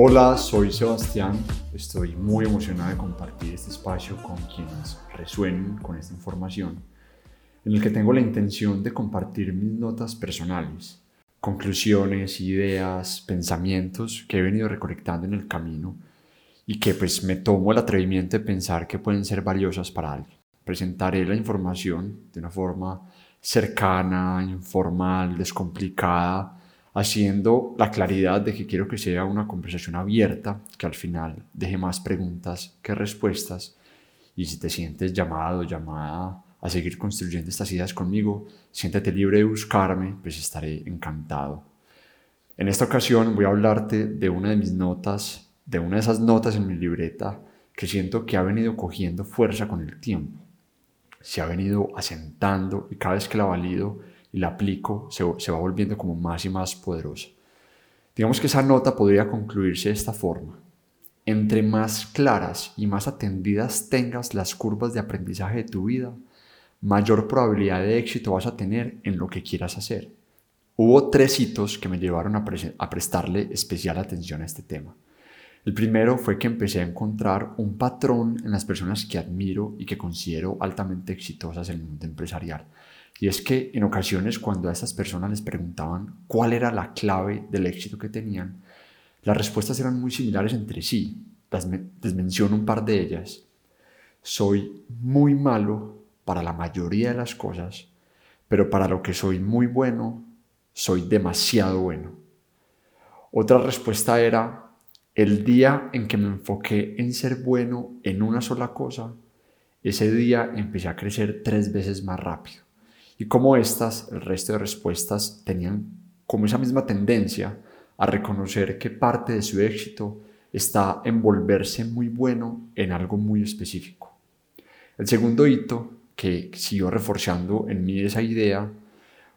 Hola, soy Sebastián. Estoy muy emocionado de compartir este espacio con quienes resuenen con esta información, en el que tengo la intención de compartir mis notas personales, conclusiones, ideas, pensamientos que he venido recolectando en el camino y que pues me tomo el atrevimiento de pensar que pueden ser valiosas para alguien. Presentaré la información de una forma cercana, informal, descomplicada, haciendo la claridad de que quiero que sea una conversación abierta, que al final deje más preguntas que respuestas. Y si te sientes llamado, llamada a seguir construyendo estas ideas conmigo, siéntete libre de buscarme, pues estaré encantado. En esta ocasión voy a hablarte de una de mis notas, de una de esas notas en mi libreta que siento que ha venido cogiendo fuerza con el tiempo. Se ha venido asentando y cada vez que la valido y la aplico, se, va volviendo como más y más poderosa. Digamos que esa nota podría concluirse de esta forma. Entre más claras y más atendidas tengas las curvas de aprendizaje de tu vida, mayor probabilidad de éxito vas a tener en lo que quieras hacer. Hubo tres hitos que me llevaron a, prestarle especial atención a este tema. El primero fue que empecé a encontrar un patrón en las personas que admiro y que considero altamente exitosas en el mundo empresarial. Y es que en ocasiones cuando a estas personas les preguntaban cuál era la clave del éxito que tenían, las respuestas eran muy similares entre sí. Les menciono un par de ellas. Soy muy malo para la mayoría de las cosas, pero para lo que soy muy bueno, soy demasiado bueno. Otra respuesta era, el día en que me enfoqué en ser bueno en una sola cosa, ese día empecé a crecer tres veces más rápido. Y como estas, el resto de respuestas tenían como esa misma tendencia a reconocer que parte de su éxito está en volverse muy bueno en algo muy específico. El segundo hito que siguió reforzando en mí esa idea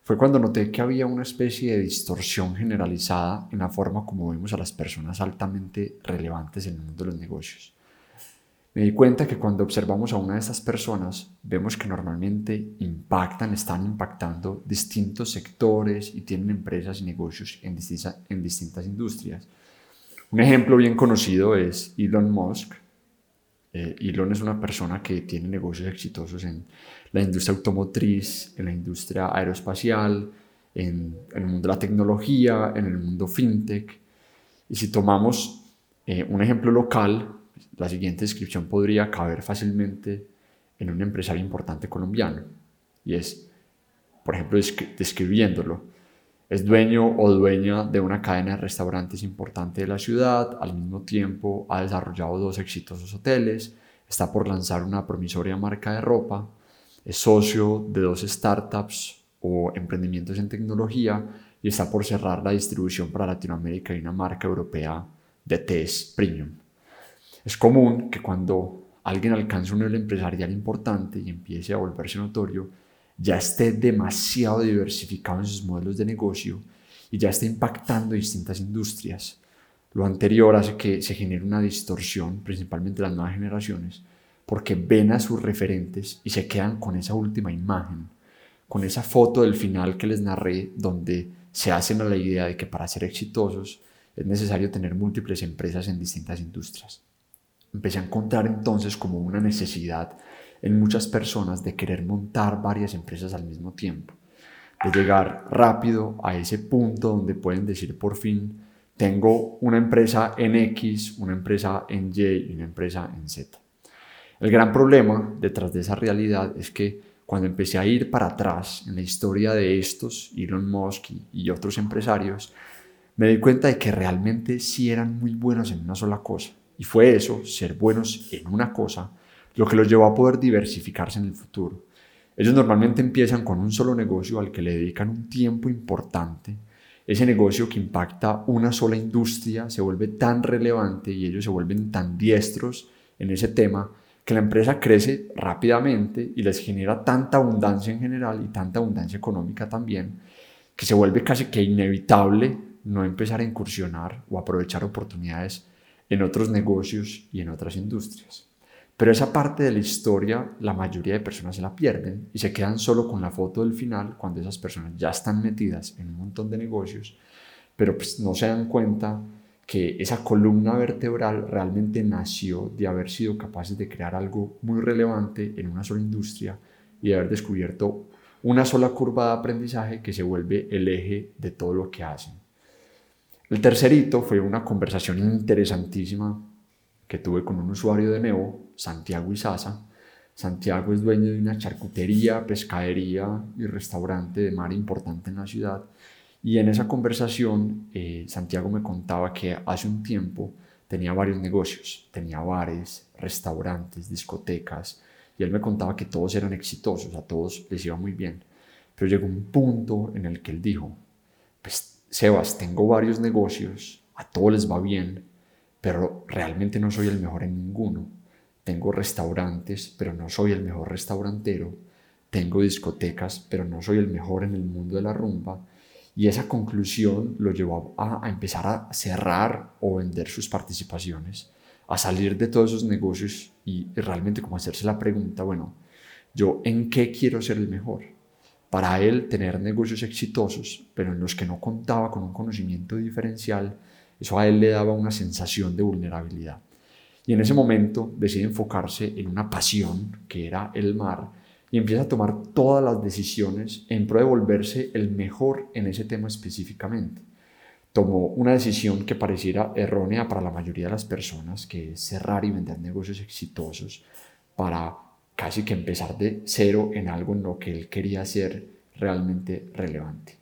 fue cuando noté que había una especie de distorsión generalizada en la forma como vemos a las personas altamente relevantes en el mundo de los negocios. Me di cuenta que cuando observamos a una de estas personas, vemos que normalmente impactan, están impactando distintos sectores y tienen empresas y negocios en, distintas industrias. Un ejemplo bien conocido es Elon Musk. Eh, Elon es una persona que tiene negocios exitosos en la industria automotriz, en la industria aeroespacial, en, el mundo de la tecnología, en el mundo fintech. Y si tomamos eh, un ejemplo local, la siguiente descripción podría caber fácilmente en un empresario importante colombiano. Y es, por ejemplo, describiéndolo. Es dueño o dueña de una cadena de restaurantes importante de la ciudad, al mismo tiempo ha desarrollado dos exitosos hoteles, está por lanzar una promisoria marca de ropa, es socio de dos startups o emprendimientos en tecnología y está por cerrar la distribución para Latinoamérica y una marca europea de test premium. Es común que cuando alguien alcanza un nivel empresarial importante y empiece a volverse notorio, ya esté demasiado diversificado en sus modelos de negocio y ya esté impactando distintas industrias. Lo anterior hace que se genere una distorsión, principalmente las nuevas generaciones, porque ven a sus referentes y se quedan con esa última imagen, con esa foto del final que les narré, donde se hacen a la idea de que para ser exitosos es necesario tener múltiples empresas en distintas industrias. Empecé a encontrar entonces como una necesidad en muchas personas de querer montar varias empresas al mismo tiempo, de llegar rápido a ese punto donde pueden decir por fin, tengo una empresa en X, una empresa en Y y una empresa en Z. El gran problema detrás de esa realidad es que cuando empecé a ir para atrás en la historia de estos, Elon Musk y otros empresarios, me di cuenta de que realmente sí eran muy buenos en una sola cosa y fue eso, ser buenos en una cosa, lo que los llevó a poder diversificarse en el futuro. Ellos normalmente empiezan con un solo negocio al que le dedican un tiempo importante. Ese negocio que impacta una sola industria se vuelve tan relevante y ellos se vuelven tan diestros en ese tema que la empresa crece rápidamente y les genera tanta abundancia en general y tanta abundancia económica también, que se vuelve casi que inevitable no empezar a incursionar o aprovechar oportunidades en otros negocios y en otras industrias. Pero esa parte de la historia la mayoría de personas se la pierden y se quedan solo con la foto del final cuando esas personas ya están metidas en un montón de negocios, pero pues no se dan cuenta que esa columna vertebral realmente nació de haber sido capaces de crear algo muy relevante en una sola industria y de haber descubierto una sola curva de aprendizaje que se vuelve el eje de todo lo que hacen. El tercer hito fue una conversación interesantísima que tuve con un usuario de Nevo, Santiago Isaza. Santiago es dueño de una charcutería, pescadería y restaurante de mar importante en la ciudad. Y en esa conversación, eh, Santiago me contaba que hace un tiempo tenía varios negocios, tenía bares, restaurantes, discotecas, y él me contaba que todos eran exitosos, a todos les iba muy bien. Pero llegó un punto en el que él dijo, pues Sebas, tengo varios negocios, a todos les va bien, pero realmente no soy el mejor en ninguno. Tengo restaurantes, pero no soy el mejor restaurantero. Tengo discotecas, pero no soy el mejor en el mundo de la rumba. Y esa conclusión lo llevó a, a empezar a cerrar o vender sus participaciones a salir de todos esos negocios y, realmente como hacerse la pregunta, bueno, yo en qué quiero ser el mejor. Para él tener negocios exitosos, pero en los que no contaba con un conocimiento diferencial, eso a él le daba una sensación de vulnerabilidad. Y en ese momento decide enfocarse en una pasión que era el mar y empieza a tomar todas las decisiones en pro de volverse el mejor en ese tema específicamente tomó una decisión que pareciera errónea para la mayoría de las personas, que es cerrar y vender negocios exitosos para casi que empezar de cero en algo en lo que él quería ser realmente relevante.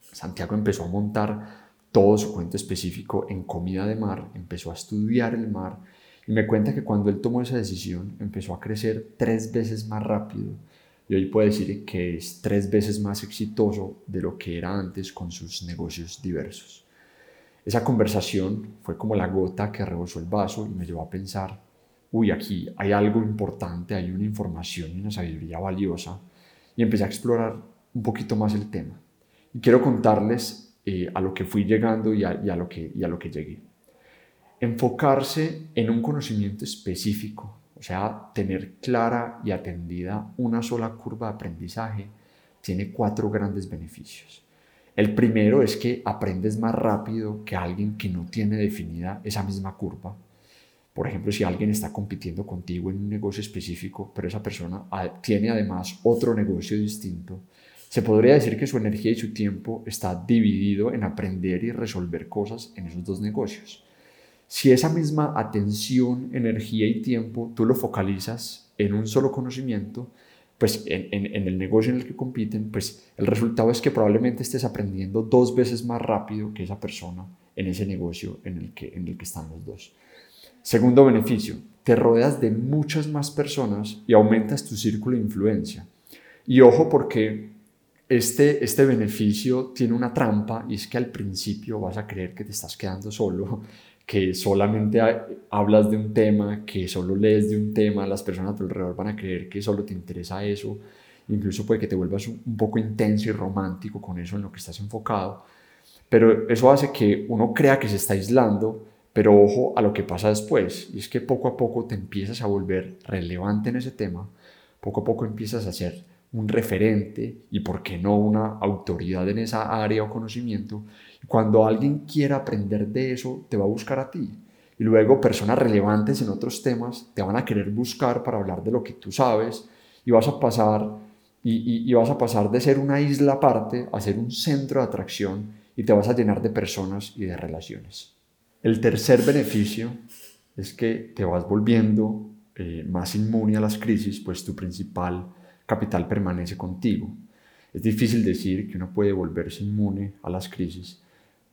Santiago empezó a montar todo su cuento específico en comida de mar, empezó a estudiar el mar y me cuenta que cuando él tomó esa decisión empezó a crecer tres veces más rápido y hoy puede decir que es tres veces más exitoso de lo que era antes con sus negocios diversos. Esa conversación fue como la gota que rebosó el vaso y me llevó a pensar, uy, aquí hay algo importante, hay una información y una sabiduría valiosa, y empecé a explorar un poquito más el tema. Y quiero contarles eh, a lo que fui llegando y a, lo que, y a lo que llegué. Enfocarse en un conocimiento específico o sea, tener clara y atendida una sola curva de aprendizaje tiene cuatro grandes beneficios. El primero es que aprendes más rápido que alguien que no tiene definida esa misma curva. Por ejemplo, si alguien está compitiendo contigo en un negocio específico, pero esa persona tiene además otro negocio distinto, se podría decir que su energía y su tiempo está dividido en aprender y resolver cosas en esos dos negocios. Si esa misma atención, energía y tiempo tú lo focalizas en un solo conocimiento, pues en, el negocio en el que compiten, pues el resultado es que probablemente estés aprendiendo dos veces más rápido que esa persona en ese negocio en el que, en el que están los dos. Segundo beneficio, te rodeas de muchas más personas y aumentas tu círculo de influencia. Y ojo porque este, este beneficio tiene una trampa y es que al principio vas a creer que te estás quedando solo que solamente hablas de un tema, que solo lees de un tema, las personas a tu alrededor van a creer que solo te interesa eso, incluso puede que te vuelvas un poco intenso y romántico con eso en lo que estás enfocado, pero eso hace que uno crea que se está aislando, pero ojo a lo que pasa después, y es que poco a poco te empiezas a volver relevante en ese tema, poco a poco empiezas a ser un referente y, por qué no, una autoridad en esa área o conocimiento. Cuando alguien quiera aprender de eso, te va a buscar a ti. Y luego personas relevantes en otros temas te van a querer buscar para hablar de lo que tú sabes y vas a pasar, y, vas a pasar de ser una isla aparte a ser un centro de atracción y te vas a llenar de personas y de relaciones. El tercer beneficio es que te vas volviendo eh, más inmune a las crisis, pues tu principal capital permanece contigo. Es difícil decir que uno puede volverse inmune a las crisis,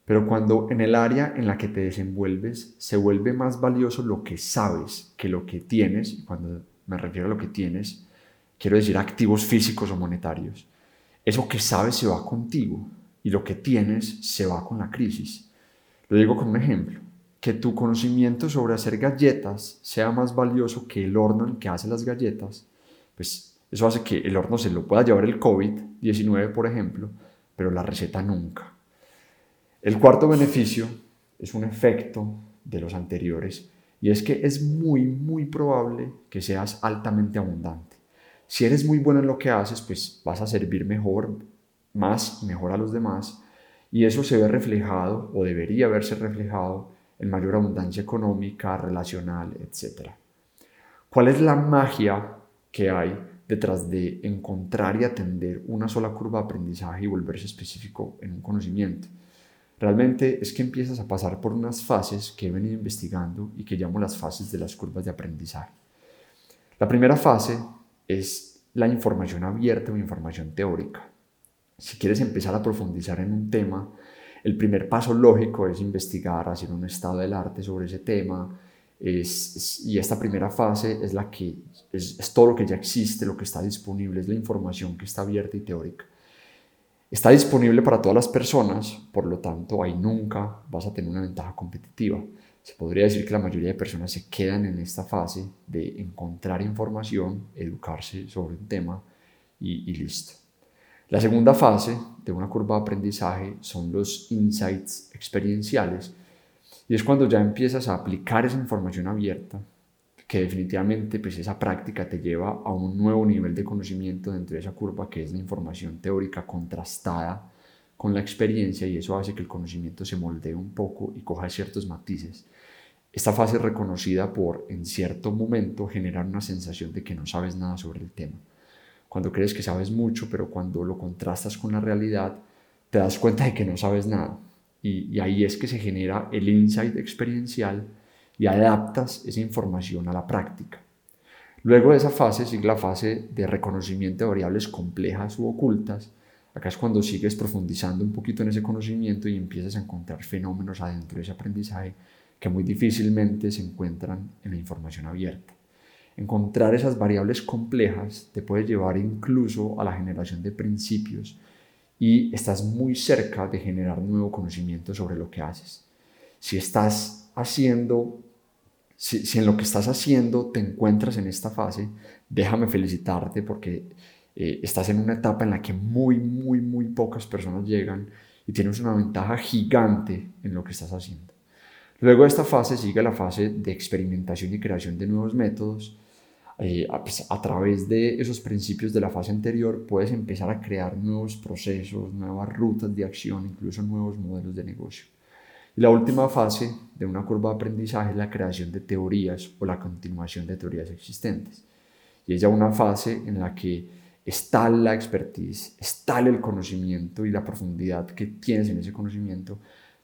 pero cuando en el área en la que te desenvuelves se vuelve más valioso lo que sabes que lo que tienes, cuando me refiero a lo que tienes, quiero decir activos físicos o monetarios, eso que sabes se va contigo y lo que tienes se va con la crisis. Lo digo con un ejemplo, que tu conocimiento sobre hacer galletas sea más valioso que el horno en que hace las galletas, pues eso hace que el horno se lo pueda llevar el COVID-19, por ejemplo, pero la receta nunca. El cuarto beneficio es un efecto de los anteriores y es que es muy, muy probable que seas altamente abundante. Si eres muy bueno en lo que haces, pues vas a servir mejor, más mejor a los demás y eso se ve reflejado o debería verse reflejado en mayor abundancia económica, relacional, etc. ¿Cuál es la magia que hay detrás de encontrar y atender una sola curva de aprendizaje y volverse específico en un conocimiento? Realmente es que empiezas a pasar por unas fases que he venido investigando y que llamo las fases de las curvas de aprendizaje. La primera fase es la información abierta o información teórica. Si quieres empezar a profundizar en un tema, el primer paso lógico es investigar, hacer un estado del arte sobre ese tema. y esta primera fase es la que es, es todo lo que ya existe, lo que está disponible, es la información que está abierta y teórica. Está disponible para todas las personas, por lo tanto ahí nunca vas a tener una ventaja competitiva. Se podría decir que la mayoría de personas se quedan en esta fase de encontrar información, educarse sobre un tema y, y listo. La segunda fase de una curva de aprendizaje son los insights experienciales y es cuando ya empiezas a aplicar esa información abierta que definitivamente pues esa práctica te lleva a un nuevo nivel de conocimiento dentro de esa curva que es la información teórica contrastada con la experiencia y eso hace que el conocimiento se moldee un poco y coja ciertos matices. Esta fase es reconocida por, en cierto momento, generar una sensación de que no sabes nada sobre el tema. Cuando crees que sabes mucho, pero cuando lo contrastas con la realidad, te das cuenta de que no sabes nada. Y, ahí es que se genera el insight experiencial y adaptas esa información a la práctica. Luego de esa fase sigue la fase de reconocimiento de variables complejas u ocultas. Acá es cuando sigues profundizando un poquito en ese conocimiento y empiezas a encontrar fenómenos adentro de ese aprendizaje que muy difícilmente se encuentran en la información abierta. Encontrar esas variables complejas te puede llevar incluso a la generación de principios y estás muy cerca de generar nuevo conocimiento sobre lo que haces. Si estás haciendo si, en lo que estás haciendo te encuentras en esta fase, déjame felicitarte porque eh, estás en una etapa en la que muy, muy, muy pocas personas llegan y tienes una ventaja gigante en lo que estás haciendo. Luego de esta fase sigue la fase de experimentación y creación de nuevos métodos. Eh, pues, a través de esos principios de la fase anterior puedes empezar a crear nuevos procesos, nuevas rutas de acción, incluso nuevos modelos de negocio. Y la última fase de una curva de aprendizaje es la creación de teorías o la continuación de teorías existentes. Y es ya una fase en la que está la expertise, está el conocimiento y la profundidad que tienes en ese conocimiento,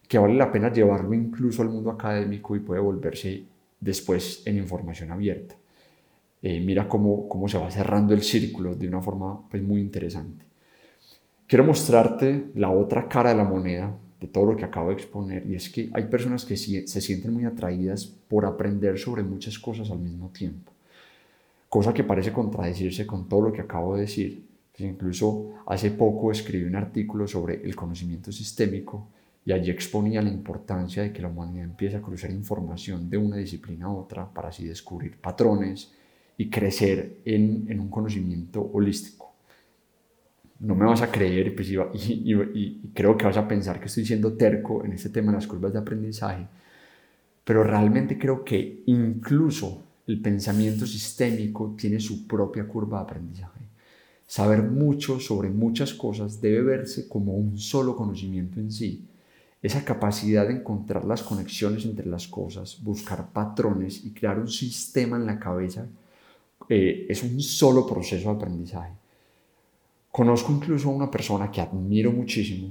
que vale la pena llevarlo incluso al mundo académico y puede volverse después en información abierta. Eh, mira cómo, cómo se va cerrando el círculo de una forma pues, muy interesante. Quiero mostrarte la otra cara de la moneda de todo lo que acabo de exponer, y es que hay personas que se sienten muy atraídas por aprender sobre muchas cosas al mismo tiempo, cosa que parece contradecirse con todo lo que acabo de decir. Pues incluso hace poco escribí un artículo sobre el conocimiento sistémico y allí exponía la importancia de que la humanidad empiece a cruzar información de una disciplina a otra para así descubrir patrones y crecer en, en un conocimiento holístico no me vas a creer pues, y, creo que vas a pensar que estoy siendo terco en este tema de las curvas de aprendizaje, pero realmente creo que incluso el pensamiento sistémico tiene su propia curva de aprendizaje. Saber mucho sobre muchas cosas debe verse como un solo conocimiento en sí. Esa capacidad de encontrar las conexiones entre las cosas, buscar patrones y crear un sistema en la cabeza eh, es un solo proceso de aprendizaje. Conozco incluso a una persona que admiro muchísimo,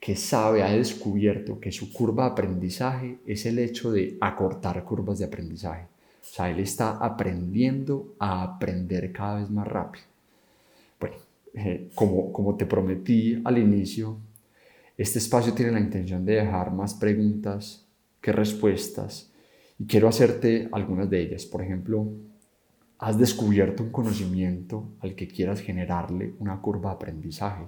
que sabe, ha descubierto que su curva de aprendizaje es el hecho de acortar curvas de aprendizaje. O sea, él está aprendiendo a aprender cada vez más rápido. Bueno, eh, como, como te prometí al inicio, este espacio tiene la intención de dejar más preguntas que respuestas y quiero hacerte algunas de ellas. Por ejemplo, has descubierto un conocimiento al que quieras generarle una curva de aprendizaje.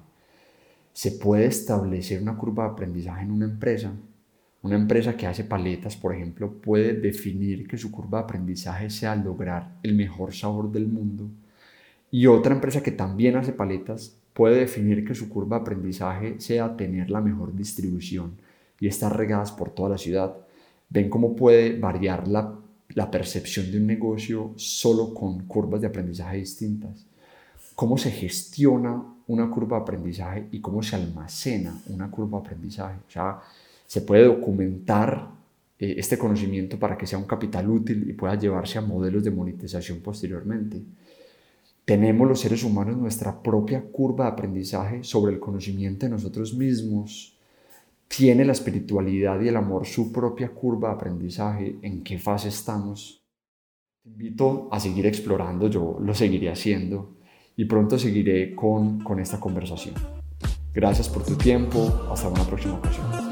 Se puede establecer una curva de aprendizaje en una empresa. Una empresa que hace paletas, por ejemplo, puede definir que su curva de aprendizaje sea lograr el mejor sabor del mundo. Y otra empresa que también hace paletas puede definir que su curva de aprendizaje sea tener la mejor distribución y estar regadas por toda la ciudad. Ven cómo puede variar la la percepción de un negocio solo con curvas de aprendizaje distintas. Cómo se gestiona una curva de aprendizaje y cómo se almacena una curva de aprendizaje. O sea, se puede documentar eh, este conocimiento para que sea un capital útil y pueda llevarse a modelos de monetización posteriormente. Tenemos los seres humanos nuestra propia curva de aprendizaje sobre el conocimiento de nosotros mismos. ¿Tiene la espiritualidad y el amor su propia curva de aprendizaje? ¿En qué fase estamos? Te invito a seguir explorando, yo lo seguiré haciendo y pronto seguiré con, con esta conversación. Gracias por tu tiempo, hasta una próxima ocasión.